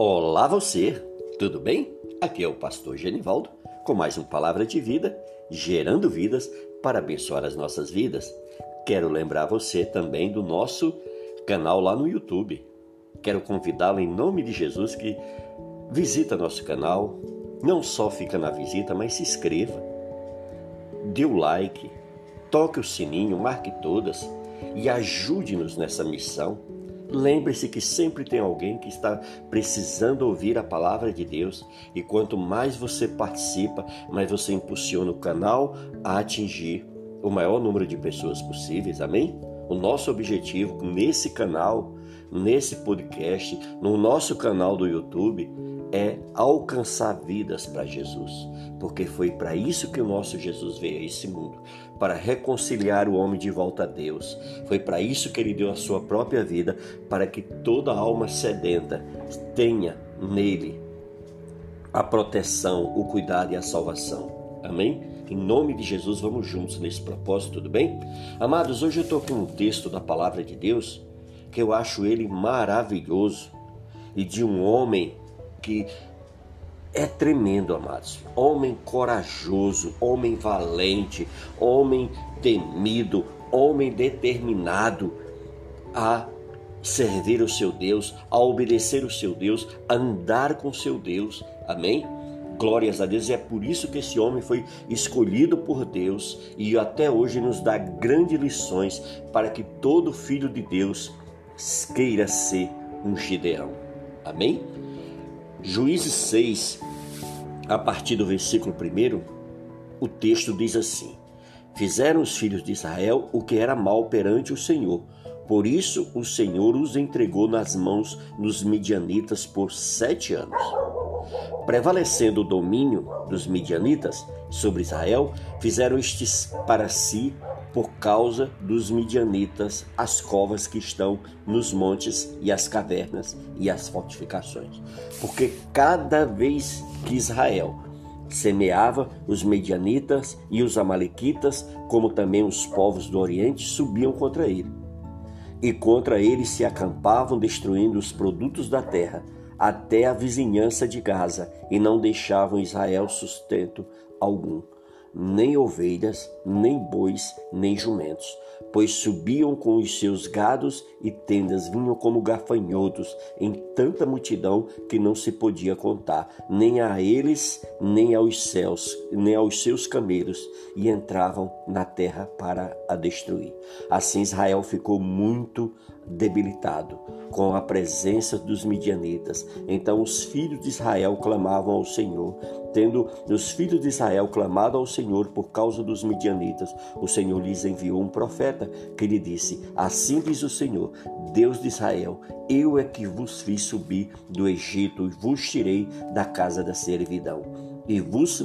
Olá você, tudo bem? Aqui é o pastor Genivaldo com mais uma palavra de vida, gerando vidas para abençoar as nossas vidas. Quero lembrar você também do nosso canal lá no YouTube. Quero convidá-lo em nome de Jesus que visita nosso canal, não só fica na visita, mas se inscreva, dê o like, toque o sininho, marque todas e ajude-nos nessa missão Lembre-se que sempre tem alguém que está precisando ouvir a palavra de Deus e quanto mais você participa, mais você impulsiona o canal a atingir o maior número de pessoas possíveis. Amém? O nosso objetivo nesse canal, nesse podcast, no nosso canal do YouTube é alcançar vidas para Jesus, porque foi para isso que o nosso Jesus veio a esse mundo, para reconciliar o homem de volta a Deus. Foi para isso que ele deu a sua própria vida, para que toda alma sedenta tenha nele a proteção, o cuidado e a salvação. Amém? Em nome de Jesus, vamos juntos nesse propósito, tudo bem? Amados, hoje eu estou com um texto da palavra de Deus que eu acho ele maravilhoso e de um homem que é tremendo, amados. Homem corajoso, homem valente, homem temido, homem determinado a servir o seu Deus, a obedecer o seu Deus, a andar com o seu Deus. Amém? Glórias a Deus, e é por isso que esse homem foi escolhido por Deus e até hoje nos dá grandes lições para que todo filho de Deus queira ser um Gideão. Amém? Juízes 6, a partir do versículo 1, o texto diz assim: Fizeram os filhos de Israel o que era mal perante o Senhor. Por isso o Senhor os entregou nas mãos dos midianitas por sete anos. Prevalecendo o domínio dos midianitas sobre Israel, fizeram estes para si por causa dos midianitas as covas que estão nos montes e as cavernas e as fortificações. Porque cada vez que Israel semeava, os medianitas e os amalequitas, como também os povos do Oriente, subiam contra ele. E contra ele se acampavam, destruindo os produtos da terra, até a vizinhança de Gaza, e não deixavam Israel sustento algum nem ovelhas, nem bois, nem jumentos, pois subiam com os seus gados e tendas vinham como gafanhotos em tanta multidão que não se podia contar, nem a eles, nem aos céus, nem aos seus camelos, e entravam na terra para a destruir. Assim Israel ficou muito debilitado com a presença dos midianitas. Então os filhos de Israel clamavam ao Senhor. Tendo os filhos de Israel clamado ao Senhor por causa dos midianitas, o Senhor lhes enviou um profeta que lhe disse: Assim diz o Senhor, Deus de Israel: Eu é que vos fiz subir do Egito e vos tirei da casa da servidão. E vos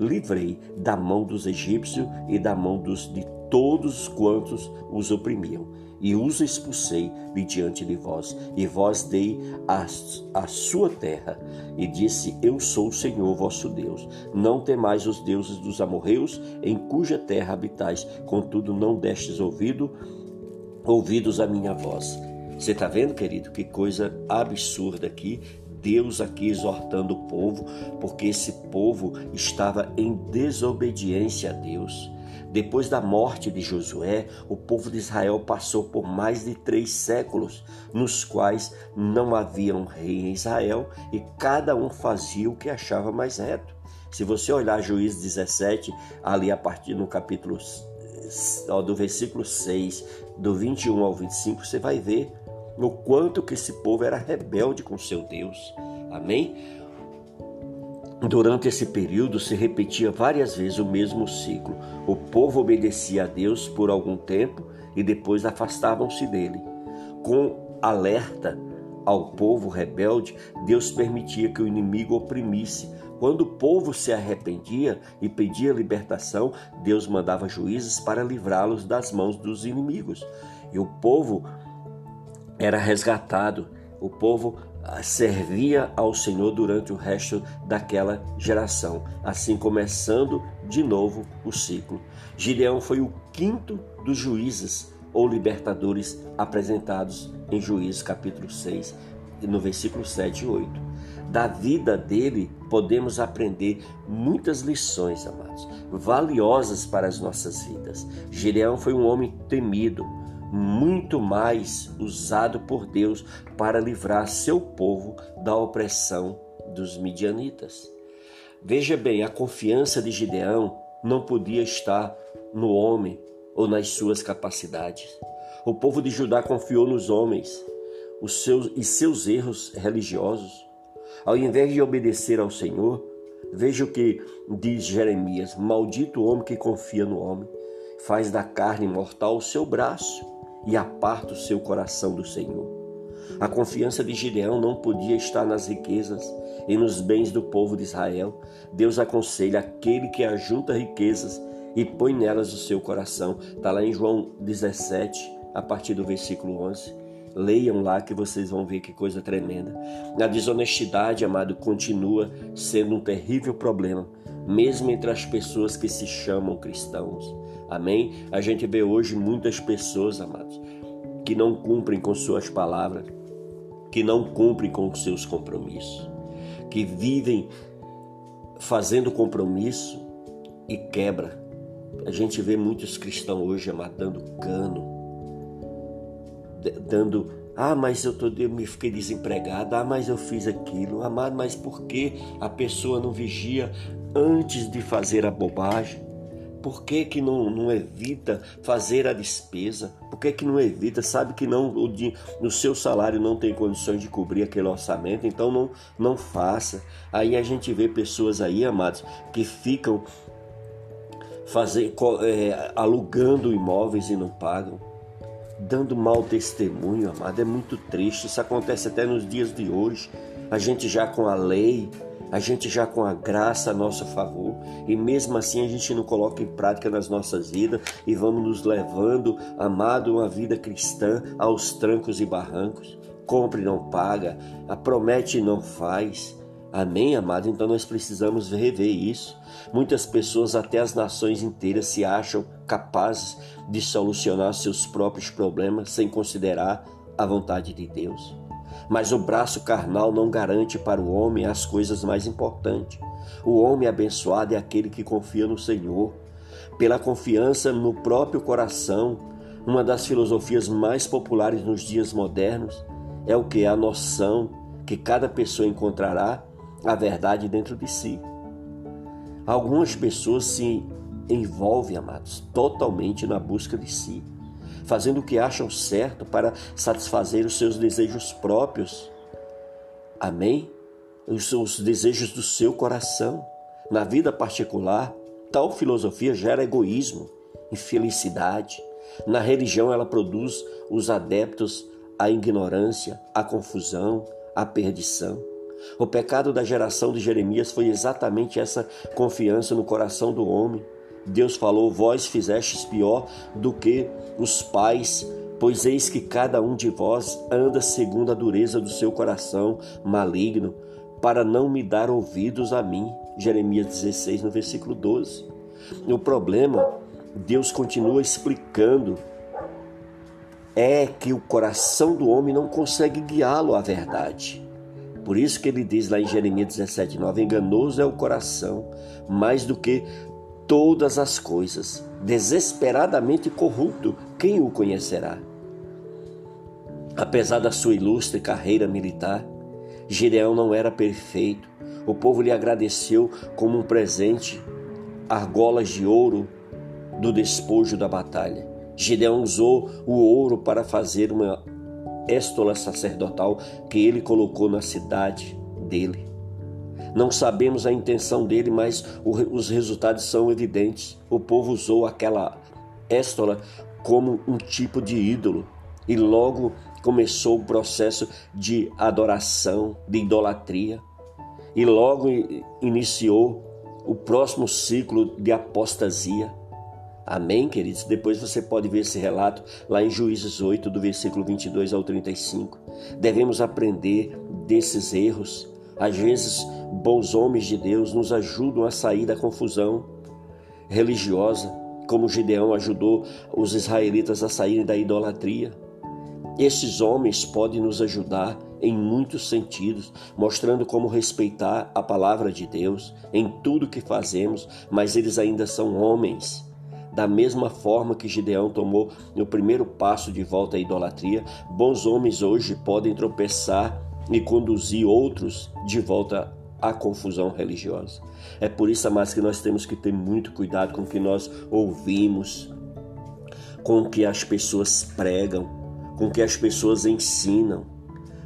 livrei da mão dos egípcios e da mão dos de todos quantos os oprimiam e os expulsei de diante de vós, e vós dei a, a sua terra, e disse: Eu sou o Senhor vosso Deus. Não temais os deuses dos amorreus, em cuja terra habitais, contudo não destes ouvido, ouvidos a minha voz. Você está vendo, querido, que coisa absurda aqui Deus aqui exortando o povo, porque esse povo estava em desobediência a Deus. Depois da morte de Josué, o povo de Israel passou por mais de três séculos, nos quais não havia um rei em Israel e cada um fazia o que achava mais reto. Se você olhar Juízes 17, ali a partir no capítulo do versículo 6, do 21 ao 25, você vai ver o quanto que esse povo era rebelde com seu Deus. Amém? Durante esse período se repetia várias vezes o mesmo ciclo. O povo obedecia a Deus por algum tempo e depois afastavam-se dele. Com alerta ao povo rebelde, Deus permitia que o inimigo oprimisse. Quando o povo se arrependia e pedia libertação, Deus mandava juízes para livrá-los das mãos dos inimigos. E o povo era resgatado. O povo servia ao Senhor durante o resto daquela geração, assim começando de novo o ciclo. Gideão foi o quinto dos juízes ou libertadores apresentados em Juízes capítulo 6, no versículo 7 e 8. Da vida dele podemos aprender muitas lições, amados, valiosas para as nossas vidas. Gideão foi um homem temido, muito mais usado por Deus para livrar seu povo da opressão dos midianitas. Veja bem, a confiança de Gideão não podia estar no homem ou nas suas capacidades. O povo de Judá confiou nos homens os seus, e seus erros religiosos. Ao invés de obedecer ao Senhor, veja o que diz Jeremias: Maldito o homem que confia no homem, faz da carne mortal o seu braço e aparta o seu coração do Senhor. A confiança de Gideão não podia estar nas riquezas e nos bens do povo de Israel. Deus aconselha aquele que ajunta riquezas e põe nelas o seu coração. Está lá em João 17, a partir do versículo 11. Leiam lá que vocês vão ver que coisa tremenda. A desonestidade, amado, continua sendo um terrível problema, mesmo entre as pessoas que se chamam cristãos. Amém? A gente vê hoje muitas pessoas, amados, que não cumprem com suas palavras, que não cumprem com seus compromissos, que vivem fazendo compromisso e quebra. A gente vê muitos cristãos hoje, amado, dando cano, dando, ah, mas eu, tô, eu me fiquei desempregado, ah, mas eu fiz aquilo, amado, mas por que a pessoa não vigia antes de fazer a bobagem? Por que, que não, não evita fazer a despesa? Por que, que não evita? Sabe que não o, o seu salário não tem condições de cobrir aquele orçamento, então não, não faça. Aí a gente vê pessoas aí, amados, que ficam fazer, é, alugando imóveis e não pagam, dando mau testemunho, amado. É muito triste. Isso acontece até nos dias de hoje. A gente já com a lei a gente já com a graça a nosso favor, e mesmo assim a gente não coloca em prática nas nossas vidas e vamos nos levando, amado, uma vida cristã aos trancos e barrancos. Compre e não paga, promete e não faz. Amém, amado? Então nós precisamos rever isso. Muitas pessoas, até as nações inteiras, se acham capazes de solucionar seus próprios problemas sem considerar a vontade de Deus. Mas o braço carnal não garante para o homem as coisas mais importantes. O homem abençoado é aquele que confia no Senhor. Pela confiança no próprio coração, uma das filosofias mais populares nos dias modernos é o que? A noção que cada pessoa encontrará a verdade dentro de si. Algumas pessoas se envolvem, amados, totalmente na busca de si fazendo o que acham certo para satisfazer os seus desejos próprios. Amém? Os, os desejos do seu coração. Na vida particular, tal filosofia gera egoísmo, infelicidade. Na religião, ela produz os adeptos à ignorância, à confusão, à perdição. O pecado da geração de Jeremias foi exatamente essa confiança no coração do homem Deus falou: Vós fizestes pior do que os pais, pois eis que cada um de vós anda segundo a dureza do seu coração maligno, para não me dar ouvidos a mim. Jeremias 16, no versículo 12. O problema, Deus continua explicando, é que o coração do homem não consegue guiá-lo à verdade. Por isso que ele diz lá em Jeremias 17, 9: enganoso é o coração, mais do que todas as coisas, desesperadamente corrupto, quem o conhecerá? Apesar da sua ilustre carreira militar, Gideão não era perfeito. O povo lhe agradeceu como um presente argolas de ouro do despojo da batalha. Gideão usou o ouro para fazer uma éstola sacerdotal que ele colocou na cidade dele. Não sabemos a intenção dele, mas os resultados são evidentes. O povo usou aquela éstola como um tipo de ídolo e logo começou o processo de adoração, de idolatria e logo iniciou o próximo ciclo de apostasia. Amém, queridos? Depois você pode ver esse relato lá em Juízes 8, do versículo 22 ao 35. Devemos aprender desses erros às vezes, bons homens de Deus nos ajudam a sair da confusão religiosa, como Gideão ajudou os israelitas a saírem da idolatria. Esses homens podem nos ajudar em muitos sentidos, mostrando como respeitar a palavra de Deus em tudo que fazemos, mas eles ainda são homens. Da mesma forma que Gideão tomou o primeiro passo de volta à idolatria, bons homens hoje podem tropeçar e conduzir outros de volta à confusão religiosa. É por isso, amados, que nós temos que ter muito cuidado com o que nós ouvimos, com o que as pessoas pregam, com o que as pessoas ensinam,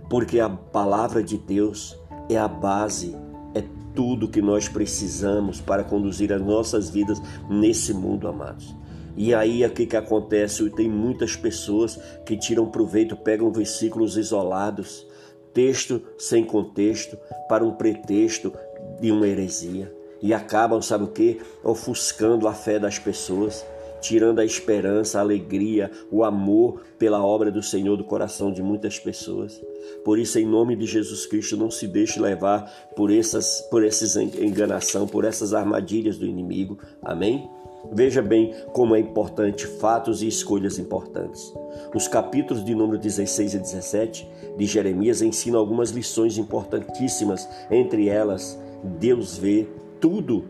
porque a palavra de Deus é a base, é tudo que nós precisamos para conduzir as nossas vidas nesse mundo, amados. E aí o que, que acontece? Tem muitas pessoas que tiram proveito, pegam versículos isolados, texto sem contexto, para um pretexto de uma heresia. E acabam, sabe o que? Ofuscando a fé das pessoas, tirando a esperança, a alegria, o amor pela obra do Senhor do coração de muitas pessoas. Por isso, em nome de Jesus Cristo, não se deixe levar por essas, por essas enganação, por essas armadilhas do inimigo. Amém? Veja bem como é importante fatos e escolhas importantes. Os capítulos de número 16 e 17 de Jeremias ensinam algumas lições importantíssimas, entre elas, Deus vê tudo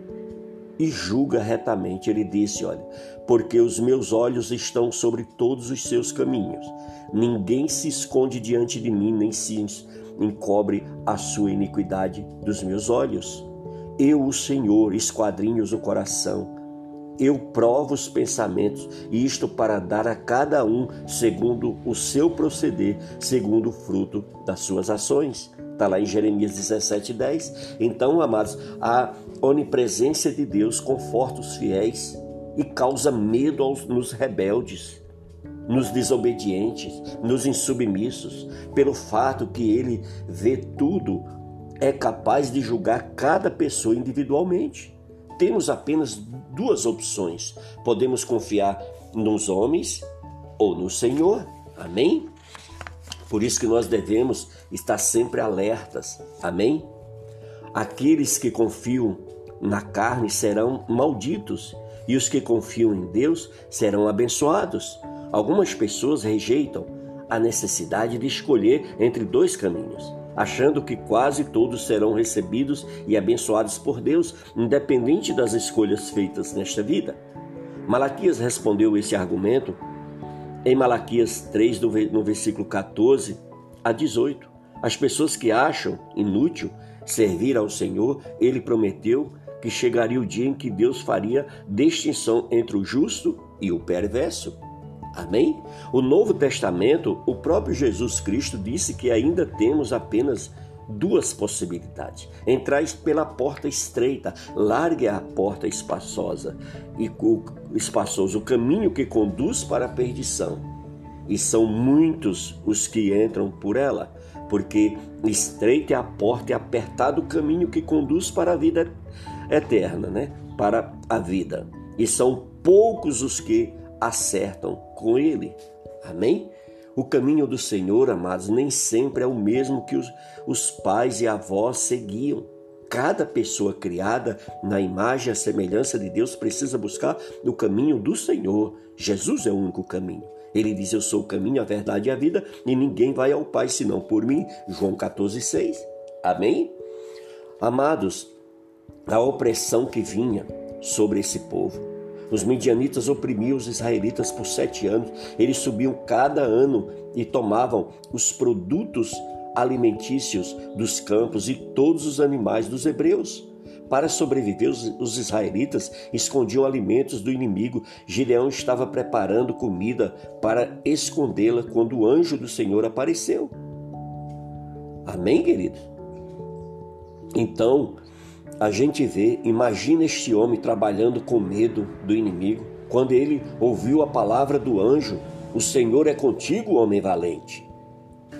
e julga retamente. Ele disse: Olha, porque os meus olhos estão sobre todos os seus caminhos. Ninguém se esconde diante de mim, nem se encobre a sua iniquidade dos meus olhos. Eu, o Senhor, esquadrinho o coração. Eu provo os pensamentos, e isto para dar a cada um segundo o seu proceder, segundo o fruto das suas ações. Está lá em Jeremias 17, 10. Então, amados, a onipresença de Deus conforta os fiéis e causa medo aos, nos rebeldes, nos desobedientes, nos insubmissos, pelo fato que ele vê tudo, é capaz de julgar cada pessoa individualmente. Temos apenas duas opções: podemos confiar nos homens ou no Senhor. Amém? Por isso que nós devemos estar sempre alertas. Amém? Aqueles que confiam na carne serão malditos e os que confiam em Deus serão abençoados. Algumas pessoas rejeitam a necessidade de escolher entre dois caminhos, achando que quase todos serão recebidos e abençoados por Deus, independente das escolhas feitas nesta vida. Malaquias respondeu esse argumento em Malaquias 3, no versículo 14 a 18, as pessoas que acham inútil servir ao Senhor, ele prometeu que chegaria o dia em que Deus faria distinção entre o justo e o perverso. Amém? O Novo Testamento, o próprio Jesus Cristo disse que ainda temos apenas duas possibilidades: entrar pela porta estreita, largue a porta espaçosa e espaçoso, o caminho que conduz para a perdição. E são muitos os que entram por ela, porque estreita é a porta e apertado o caminho que conduz para a vida eterna, né? Para a vida. E são poucos os que acertam com ele. Amém? O caminho do Senhor, amados, nem sempre é o mesmo que os, os pais e avós seguiam. Cada pessoa criada na imagem e semelhança de Deus precisa buscar o caminho do Senhor. Jesus é o único caminho. Ele diz: Eu sou o caminho, a verdade e a vida, e ninguém vai ao Pai senão por mim. João 14,6. Amém? Amados, a opressão que vinha sobre esse povo os midianitas oprimiam os israelitas por sete anos. Eles subiam cada ano e tomavam os produtos alimentícios dos campos e todos os animais dos hebreus. Para sobreviver, os, israelitas escondiam alimentos do inimigo. Gideão estava preparando comida para escondê-la quando o anjo do Senhor apareceu. Amém, querido? Então, a gente vê, imagina este homem trabalhando com medo do inimigo. Quando ele ouviu a palavra do anjo, o Senhor é contigo, homem valente.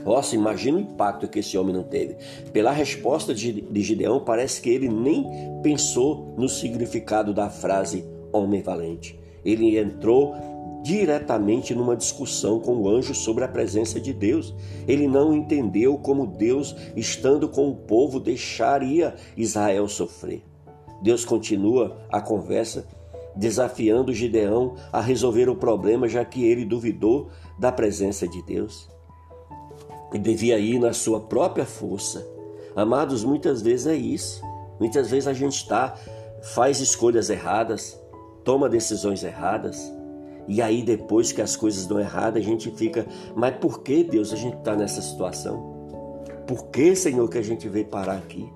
Nossa, imagina o impacto que esse homem não teve. Pela resposta de Gideão, parece que ele nem pensou no significado da frase homem valente. Ele entrou diretamente numa discussão com o anjo sobre a presença de Deus. Ele não entendeu como Deus, estando com o povo, deixaria Israel sofrer. Deus continua a conversa, desafiando Gideão a resolver o problema, já que ele duvidou da presença de Deus. e devia ir na sua própria força. Amados, muitas vezes é isso. Muitas vezes a gente está, faz escolhas erradas, toma decisões erradas, e aí depois que as coisas dão errado, a gente fica, mas por que Deus a gente está nessa situação? Por que, Senhor, que a gente veio parar aqui?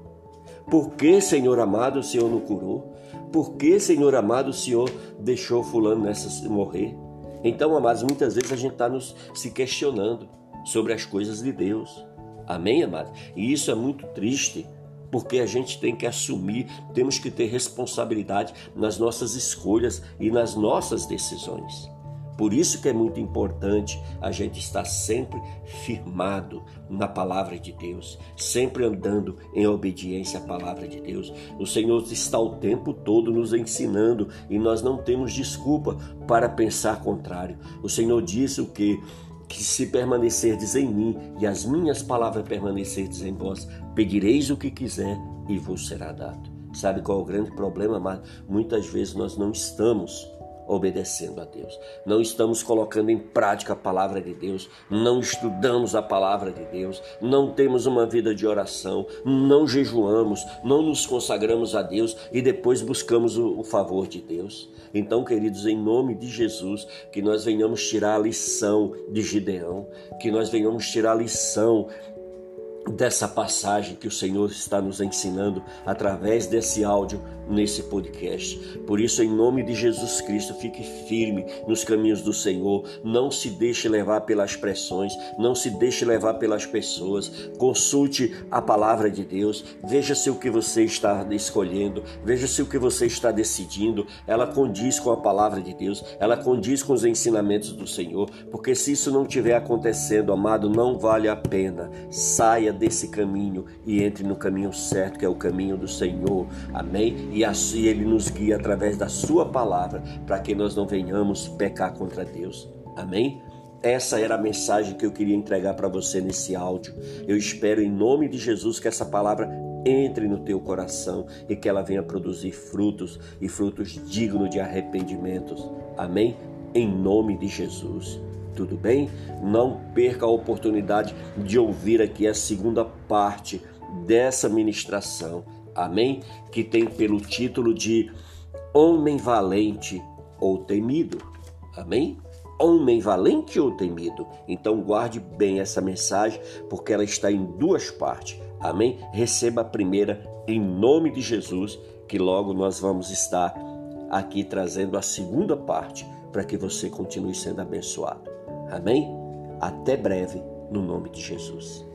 Por que, Senhor amado, o Senhor não curou? Por que, Senhor amado, o Senhor deixou fulano nessa morrer? Então, amados, muitas vezes a gente está nos se questionando sobre as coisas de Deus. Amém, amados? E isso é muito triste, porque a gente tem que assumir, temos que ter responsabilidade nas nossas escolhas e nas nossas decisões. Por isso que é muito importante a gente estar sempre firmado na palavra de Deus, sempre andando em obediência à palavra de Deus. O Senhor está o tempo todo nos ensinando e nós não temos desculpa para pensar contrário. O Senhor disse o que que se permanecerdes em mim e as minhas palavras permanecerdes em vós, pedireis o que quiser e vos será dado. Sabe qual é o grande problema, mas muitas vezes nós não estamos obedecendo a Deus. Não estamos colocando em prática a palavra de Deus, não estudamos a palavra de Deus, não temos uma vida de oração, não jejuamos, não nos consagramos a Deus e depois buscamos o, o favor de Deus. Então, queridos, em nome de Jesus, que nós venhamos tirar a lição de Gideão, que nós venhamos tirar a lição dessa passagem que o Senhor está nos ensinando através desse áudio nesse podcast. Por isso, em nome de Jesus Cristo, fique firme nos caminhos do Senhor. Não se deixe levar pelas pressões, não se deixe levar pelas pessoas. Consulte a palavra de Deus. Veja se o que você está escolhendo, veja se o que você está decidindo, ela condiz com a palavra de Deus, ela condiz com os ensinamentos do Senhor. Porque se isso não estiver acontecendo, amado, não vale a pena. Saia desse caminho e entre no caminho certo, que é o caminho do Senhor. Amém? E assim ele nos guia através da sua palavra, para que nós não venhamos pecar contra Deus. Amém? Essa era a mensagem que eu queria entregar para você nesse áudio. Eu espero em nome de Jesus que essa palavra entre no teu coração e que ela venha produzir frutos e frutos dignos de arrependimentos. Amém? Em nome de Jesus. Tudo bem? Não perca a oportunidade de ouvir aqui a segunda parte dessa ministração. Amém? Que tem pelo título de Homem Valente ou Temido. Amém? Homem valente ou temido? Então guarde bem essa mensagem, porque ela está em duas partes. Amém? Receba a primeira em nome de Jesus, que logo nós vamos estar aqui trazendo a segunda parte para que você continue sendo abençoado. Amém? Até breve, no nome de Jesus.